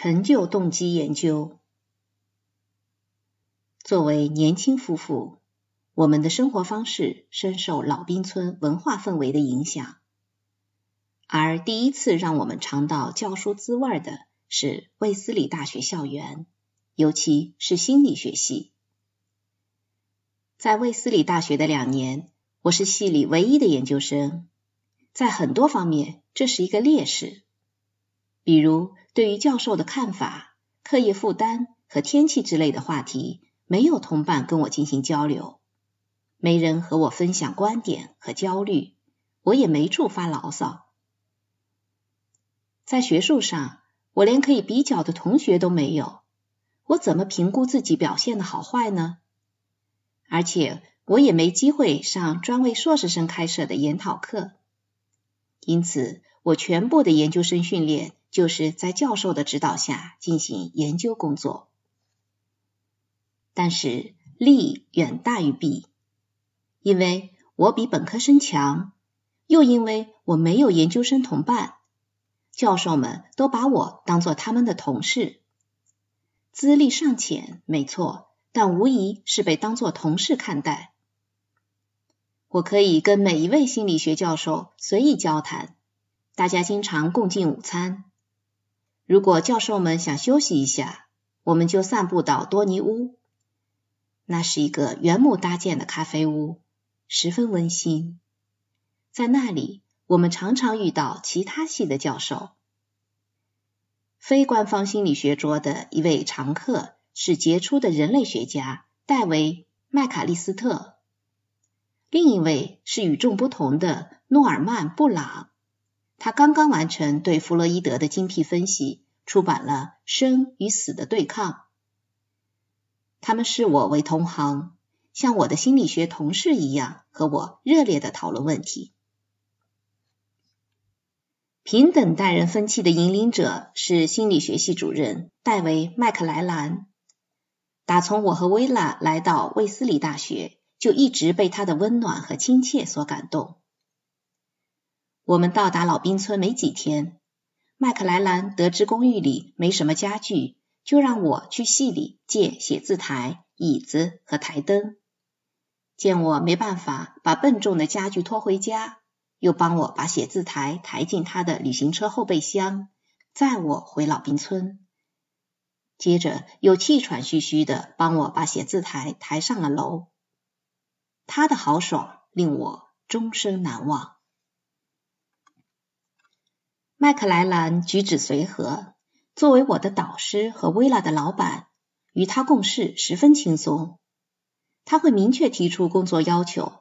成就动机研究。作为年轻夫妇，我们的生活方式深受老兵村文化氛围的影响。而第一次让我们尝到教书滋味的是卫斯理大学校园，尤其是心理学系。在卫斯理大学的两年，我是系里唯一的研究生，在很多方面这是一个劣势，比如对于教授的看法、课业负担和天气之类的话题，没有同伴跟我进行交流。没人和我分享观点和焦虑，我也没处发牢骚。在学术上，我连可以比较的同学都没有，我怎么评估自己表现的好坏呢？而且我也没机会上专为硕士生开设的研讨课，因此我全部的研究生训练就是在教授的指导下进行研究工作。但是利远大于弊。因为我比本科生强，又因为我没有研究生同伴，教授们都把我当做他们的同事。资历尚浅，没错，但无疑是被当作同事看待。我可以跟每一位心理学教授随意交谈，大家经常共进午餐。如果教授们想休息一下，我们就散步到多尼屋，那是一个原木搭建的咖啡屋。十分温馨，在那里，我们常常遇到其他系的教授。非官方心理学桌的一位常客是杰出的人类学家戴维·麦卡利斯特，另一位是与众不同的诺尔曼·布朗。他刚刚完成对弗洛伊德的精辟分析，出版了《生与死的对抗》。他们视我为同行。像我的心理学同事一样，和我热烈的讨论问题。平等待人分歧的引领者是心理学系主任戴维·麦克莱兰。打从我和薇拉来到卫斯理大学，就一直被他的温暖和亲切所感动。我们到达老兵村没几天，麦克莱兰得知公寓里没什么家具，就让我去系里借写字台、椅子和台灯。见我没办法把笨重的家具拖回家，又帮我把写字台抬进他的旅行车后备箱，载我回老兵村。接着又气喘吁吁的帮我把写字台抬上了楼。他的豪爽令我终生难忘。麦克莱兰举止随和，作为我的导师和薇拉的老板，与他共事十分轻松。他会明确提出工作要求，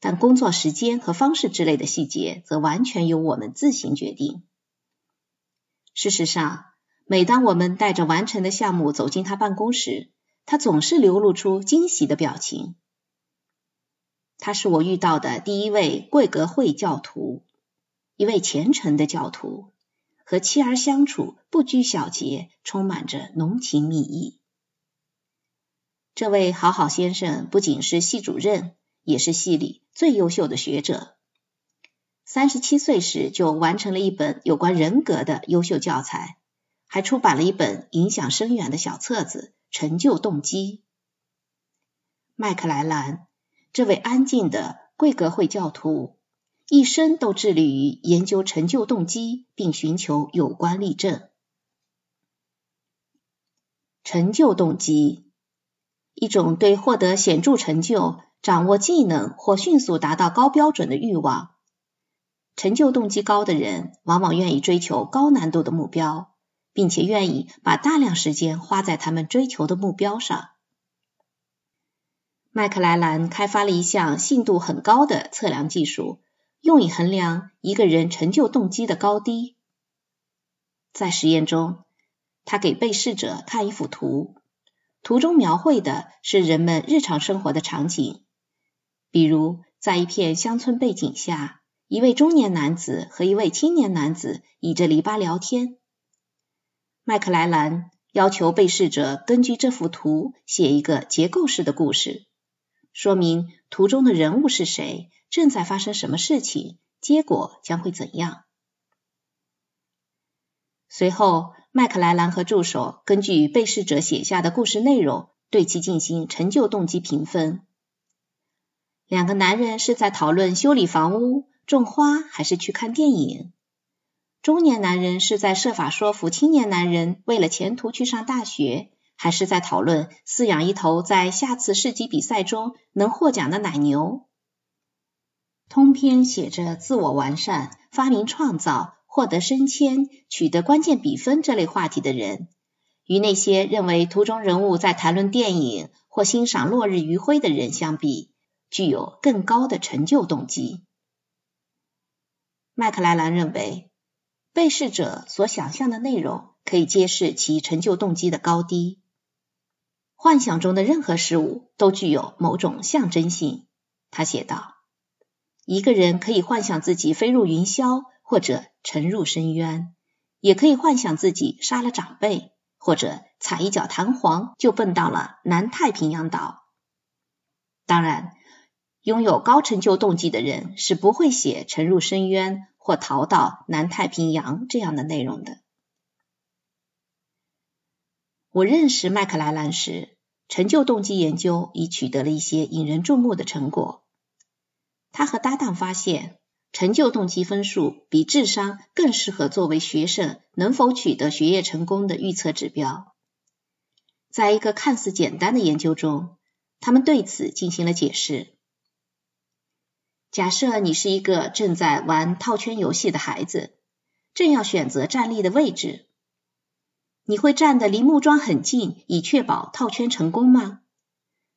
但工作时间和方式之类的细节则完全由我们自行决定。事实上，每当我们带着完成的项目走进他办公室，他总是流露出惊喜的表情。他是我遇到的第一位贵格会教徒，一位虔诚的教徒，和妻儿相处不拘小节，充满着浓情蜜意。这位好好先生不仅是系主任，也是系里最优秀的学者。三十七岁时就完成了一本有关人格的优秀教材，还出版了一本影响深远的小册子《成就动机》。麦克莱兰，这位安静的贵格会教徒，一生都致力于研究成就动机，并寻求有关例证。成就动机。一种对获得显著成就、掌握技能或迅速达到高标准的欲望。成就动机高的人往往愿意追求高难度的目标，并且愿意把大量时间花在他们追求的目标上。麦克莱兰开发了一项信度很高的测量技术，用以衡量一个人成就动机的高低。在实验中，他给被试者看一幅图。图中描绘的是人们日常生活的场景，比如在一片乡村背景下，一位中年男子和一位青年男子倚着篱笆聊天。麦克莱兰要求被试者根据这幅图写一个结构式的故事，说明图中的人物是谁，正在发生什么事情，结果将会怎样。随后，麦克莱兰和助手根据被试者写下的故事内容，对其进行成就动机评分。两个男人是在讨论修理房屋、种花，还是去看电影？中年男人是在设法说服青年男人为了前途去上大学，还是在讨论饲养一头在下次市级比赛中能获奖的奶牛？通篇写着自我完善、发明创造。获得升迁、取得关键比分这类话题的人，与那些认为图中人物在谈论电影或欣赏落日余晖的人相比，具有更高的成就动机。麦克莱兰认为，被试者所想象的内容可以揭示其成就动机的高低。幻想中的任何事物都具有某种象征性，他写道：“一个人可以幻想自己飞入云霄。”或者沉入深渊，也可以幻想自己杀了长辈，或者踩一脚弹簧就蹦到了南太平洋岛。当然，拥有高成就动机的人是不会写沉入深渊或逃到南太平洋这样的内容的。我认识麦克莱兰时，成就动机研究已取得了一些引人注目的成果。他和搭档发现。成就动机分数比智商更适合作为学生能否取得学业成功的预测指标。在一个看似简单的研究中，他们对此进行了解释。假设你是一个正在玩套圈游戏的孩子，正要选择站立的位置，你会站得离木桩很近，以确保套圈成功吗？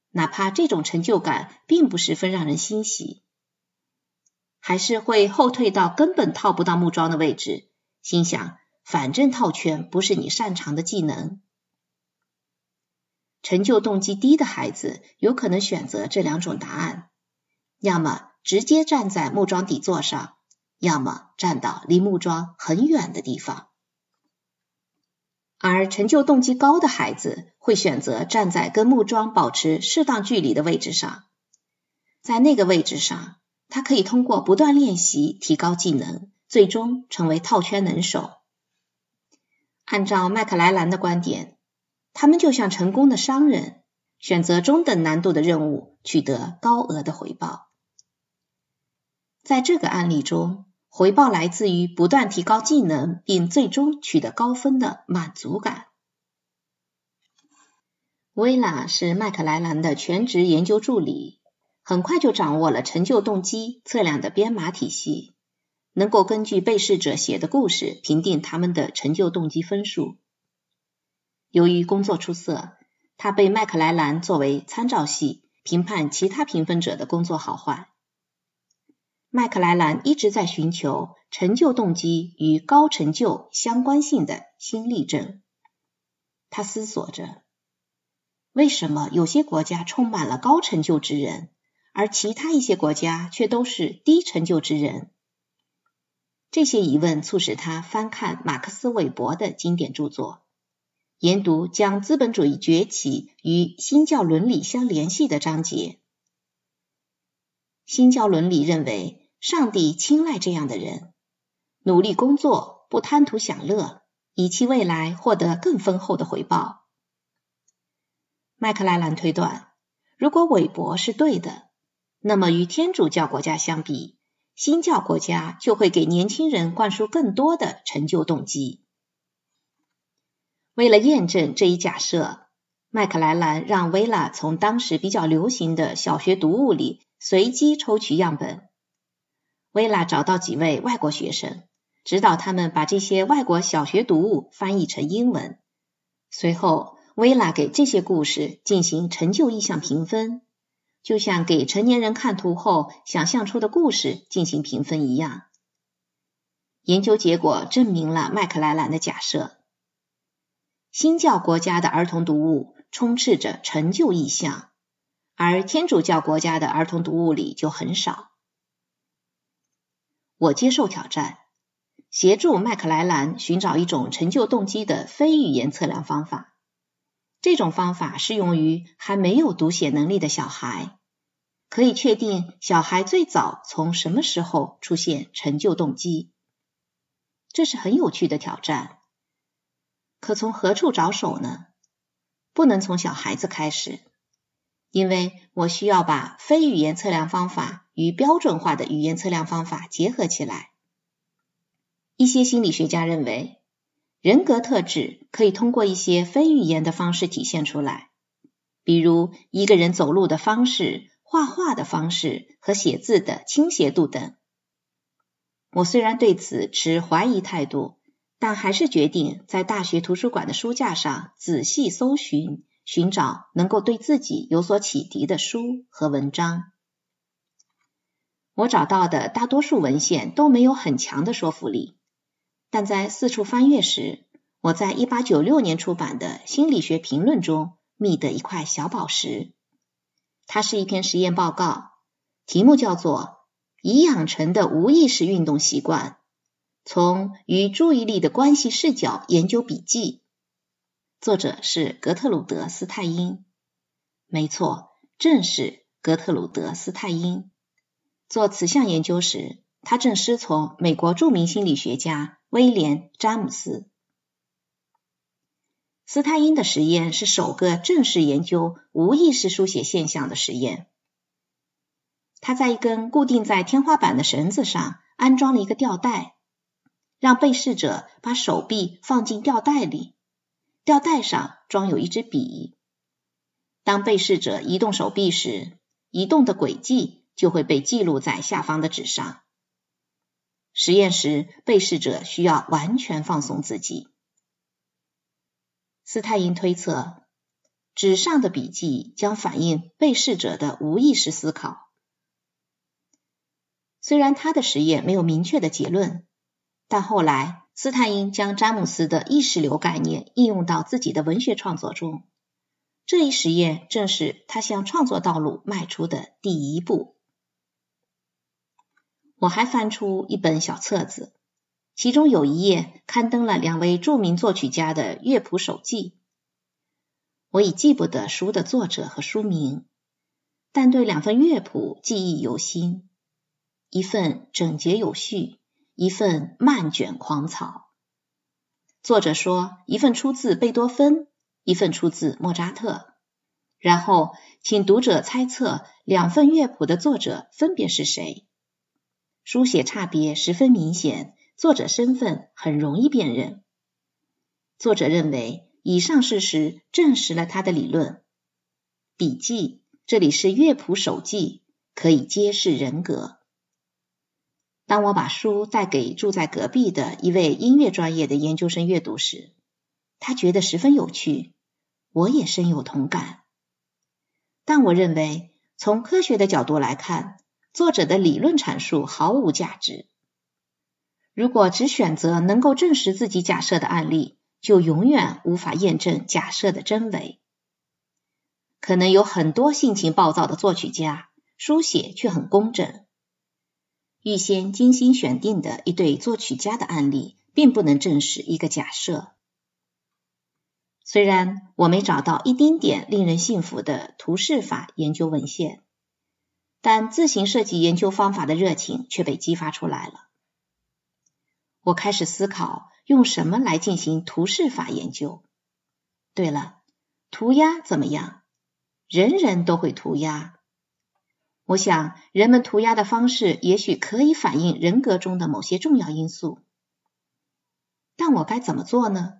哪怕这种成就感并不十分让人欣喜。还是会后退到根本套不到木桩的位置，心想反正套圈不是你擅长的技能。成就动机低的孩子有可能选择这两种答案：要么直接站在木桩底座上，要么站到离木桩很远的地方。而成就动机高的孩子会选择站在跟木桩保持适当距离的位置上，在那个位置上。他可以通过不断练习提高技能，最终成为套圈能手。按照麦克莱兰的观点，他们就像成功的商人，选择中等难度的任务，取得高额的回报。在这个案例中，回报来自于不断提高技能并最终取得高分的满足感。薇拉是麦克莱兰的全职研究助理。很快就掌握了成就动机测量的编码体系，能够根据被试者写的故事评定他们的成就动机分数。由于工作出色，他被麦克莱兰作为参照系评判其他评分者的工作好坏。麦克莱兰一直在寻求成就动机与高成就相关性的新例证。他思索着，为什么有些国家充满了高成就之人？而其他一些国家却都是低成就之人。这些疑问促使他翻看马克思韦伯的经典著作，研读将资本主义崛起与新教伦理相联系的章节。新教伦理认为，上帝青睐这样的人，努力工作，不贪图享乐，以期未来获得更丰厚的回报。麦克莱兰推断，如果韦伯是对的。那么，与天主教国家相比，新教国家就会给年轻人灌输更多的成就动机。为了验证这一假设，麦克莱兰让薇拉从当时比较流行的小学读物里随机抽取样本。薇拉找到几位外国学生，指导他们把这些外国小学读物翻译成英文。随后，薇拉给这些故事进行成就意向评分。就像给成年人看图后想象出的故事进行评分一样，研究结果证明了麦克莱兰的假设：新教国家的儿童读物充斥着成就意象，而天主教国家的儿童读物里就很少。我接受挑战，协助麦克莱兰寻找一种成就动机的非语言测量方法。这种方法适用于还没有读写能力的小孩，可以确定小孩最早从什么时候出现成就动机。这是很有趣的挑战。可从何处着手呢？不能从小孩子开始，因为我需要把非语言测量方法与标准化的语言测量方法结合起来。一些心理学家认为，人格特质可以通过一些非语言的方式体现出来，比如一个人走路的方式、画画的方式和写字的倾斜度等。我虽然对此持怀疑态度，但还是决定在大学图书馆的书架上仔细搜寻，寻找能够对自己有所启迪的书和文章。我找到的大多数文献都没有很强的说服力，但在四处翻阅时，我在一八九六年出版的《心理学评论》中觅得一块小宝石。它是一篇实验报告，题目叫做。已养成的无意识运动习惯，从与注意力的关系视角研究笔记。作者是格特鲁德·斯泰因。没错，正是格特鲁德·斯泰因。做此项研究时，他正师从美国著名心理学家威廉·詹姆斯。斯泰因的实验是首个正式研究无意识书写现象的实验。他在一根固定在天花板的绳子上安装了一个吊带，让被试者把手臂放进吊带里，吊带上装有一支笔。当被试者移动手臂时，移动的轨迹就会被记录在下方的纸上。实验时，被试者需要完全放松自己。斯泰因推测，纸上的笔记将反映被试者的无意识思考。虽然他的实验没有明确的结论，但后来斯坦因将詹姆斯的意识流概念应用到自己的文学创作中。这一实验正是他向创作道路迈出的第一步。我还翻出一本小册子，其中有一页刊登了两位著名作曲家的乐谱手记。我已记不得书的作者和书名，但对两份乐谱记忆犹新。一份整洁有序，一份漫卷狂草。作者说，一份出自贝多芬，一份出自莫扎特。然后，请读者猜测两份乐谱的作者分别是谁。书写差别十分明显，作者身份很容易辨认。作者认为，以上事实证实了他的理论。笔记，这里是乐谱手记，可以揭示人格。当我把书带给住在隔壁的一位音乐专业的研究生阅读时，他觉得十分有趣，我也深有同感。但我认为，从科学的角度来看，作者的理论阐述毫无价值。如果只选择能够证实自己假设的案例，就永远无法验证假设的真伪。可能有很多性情暴躁的作曲家，书写却很工整。预先精心选定的一对作曲家的案例，并不能证实一个假设。虽然我没找到一丁点令人信服的图示法研究文献，但自行设计研究方法的热情却被激发出来了。我开始思考用什么来进行图示法研究。对了，涂鸦怎么样？人人都会涂鸦。我想，人们涂鸦的方式也许可以反映人格中的某些重要因素，但我该怎么做呢？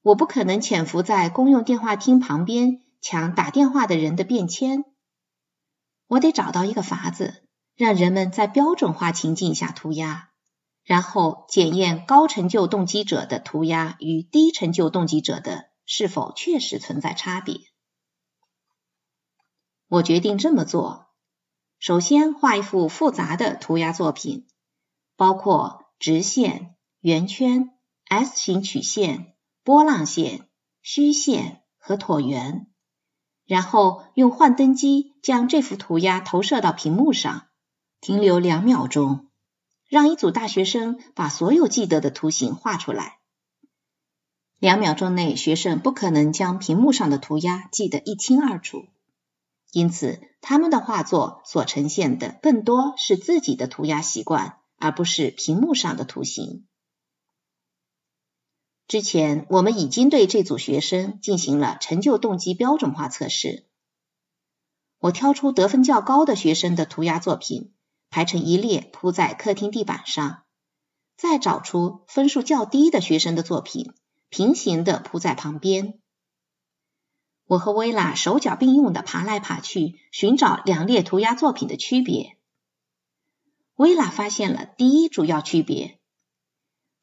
我不可能潜伏在公用电话亭旁边抢打电话的人的便签。我得找到一个法子，让人们在标准化情境下涂鸦，然后检验高成就动机者的涂鸦与低成就动机者的是否确实存在差别。我决定这么做。首先画一幅复杂的涂鸦作品，包括直线、圆圈、S 型曲线、波浪线、虚线和椭圆。然后用幻灯机将这幅涂鸦投射到屏幕上，停留两秒钟，让一组大学生把所有记得的图形画出来。两秒钟内，学生不可能将屏幕上的涂鸦记得一清二楚。因此，他们的画作所呈现的更多是自己的涂鸦习惯，而不是屏幕上的图形。之前我们已经对这组学生进行了成就动机标准化测试。我挑出得分较高的学生的涂鸦作品，排成一列铺在客厅地板上，再找出分数较低的学生的作品，平行的铺在旁边。我和薇拉手脚并用的爬来爬去，寻找两列涂鸦作品的区别。薇拉发现了第一主要区别：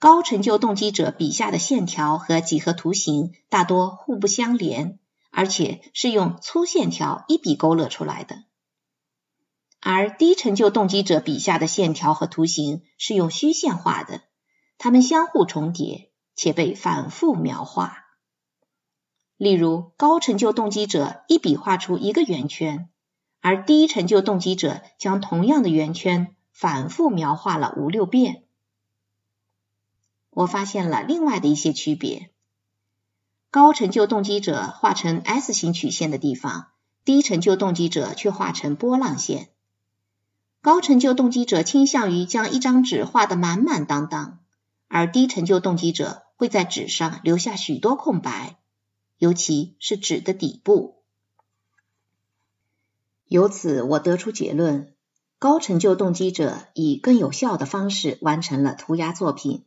高成就动机者笔下的线条和几何图形大多互不相连。而且是用粗线条一笔勾勒出来的，而低成就动机者笔下的线条和图形是用虚线画的，它们相互重叠且被反复描画。例如，高成就动机者一笔画出一个圆圈，而低成就动机者将同样的圆圈反复描画了五六遍。我发现了另外的一些区别。高成就动机者画成 S 型曲线的地方，低成就动机者却画成波浪线。高成就动机者倾向于将一张纸画得满满当当，而低成就动机者会在纸上留下许多空白，尤其是纸的底部。由此，我得出结论：高成就动机者以更有效的方式完成了涂鸦作品。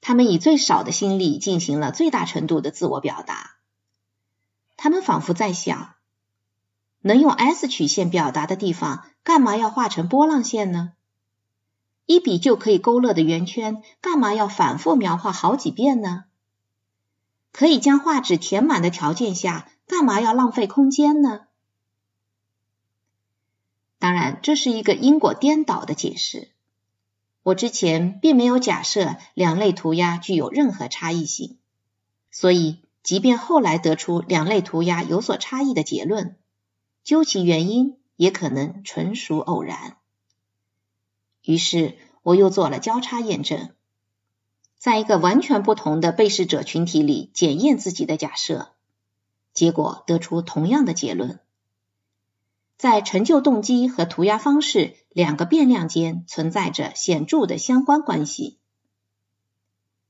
他们以最少的心力进行了最大程度的自我表达。他们仿佛在想：能用 S 曲线表达的地方，干嘛要画成波浪线呢？一笔就可以勾勒的圆圈，干嘛要反复描画好几遍呢？可以将画纸填满的条件下，干嘛要浪费空间呢？当然，这是一个因果颠倒的解释。我之前并没有假设两类涂鸦具有任何差异性，所以即便后来得出两类涂鸦有所差异的结论，究其原因也可能纯属偶然。于是我又做了交叉验证，在一个完全不同的被试者群体里检验自己的假设，结果得出同样的结论。在成就动机和涂鸦方式两个变量间存在着显著的相关关系。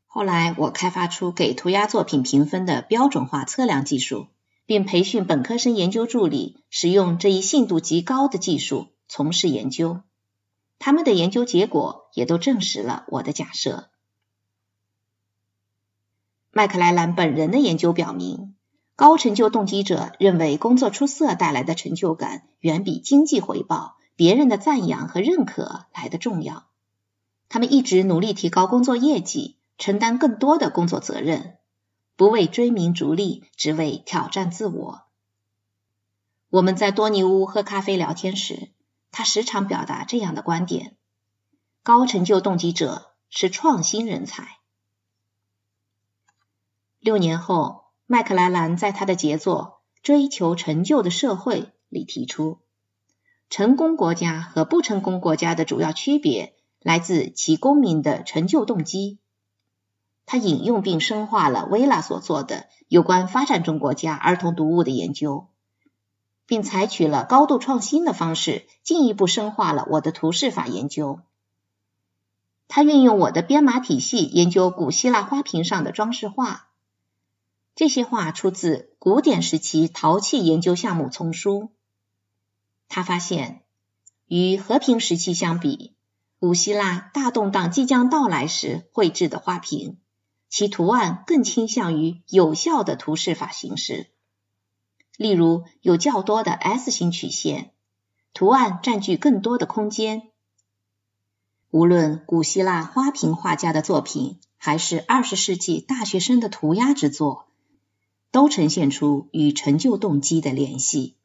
后来，我开发出给涂鸦作品评分的标准化测量技术，并培训本科生研究助理使用这一信度极高的技术从事研究。他们的研究结果也都证实了我的假设。麦克莱兰本人的研究表明。高成就动机者认为工作出色带来的成就感远比经济回报、别人的赞扬和认可来的重要。他们一直努力提高工作业绩，承担更多的工作责任，不为追名逐利，只为挑战自我。我们在多尼屋喝咖啡聊天时，他时常表达这样的观点：高成就动机者是创新人才。六年后。麦克莱兰在他的杰作《追求成就的社会》里提出，成功国家和不成功国家的主要区别来自其公民的成就动机。他引用并深化了薇拉所做的有关发展中国家儿童读物的研究，并采取了高度创新的方式，进一步深化了我的图示法研究。他运用我的编码体系研究古希腊花瓶上的装饰画。这些画出自古典时期陶器研究项目丛书。他发现，与和平时期相比，古希腊大动荡即将到来时绘制的花瓶，其图案更倾向于有效的图示法形式。例如，有较多的 S 型曲线，图案占据更多的空间。无论古希腊花瓶画家的作品，还是二十世纪大学生的涂鸦之作。都呈现出与成就动机的联系。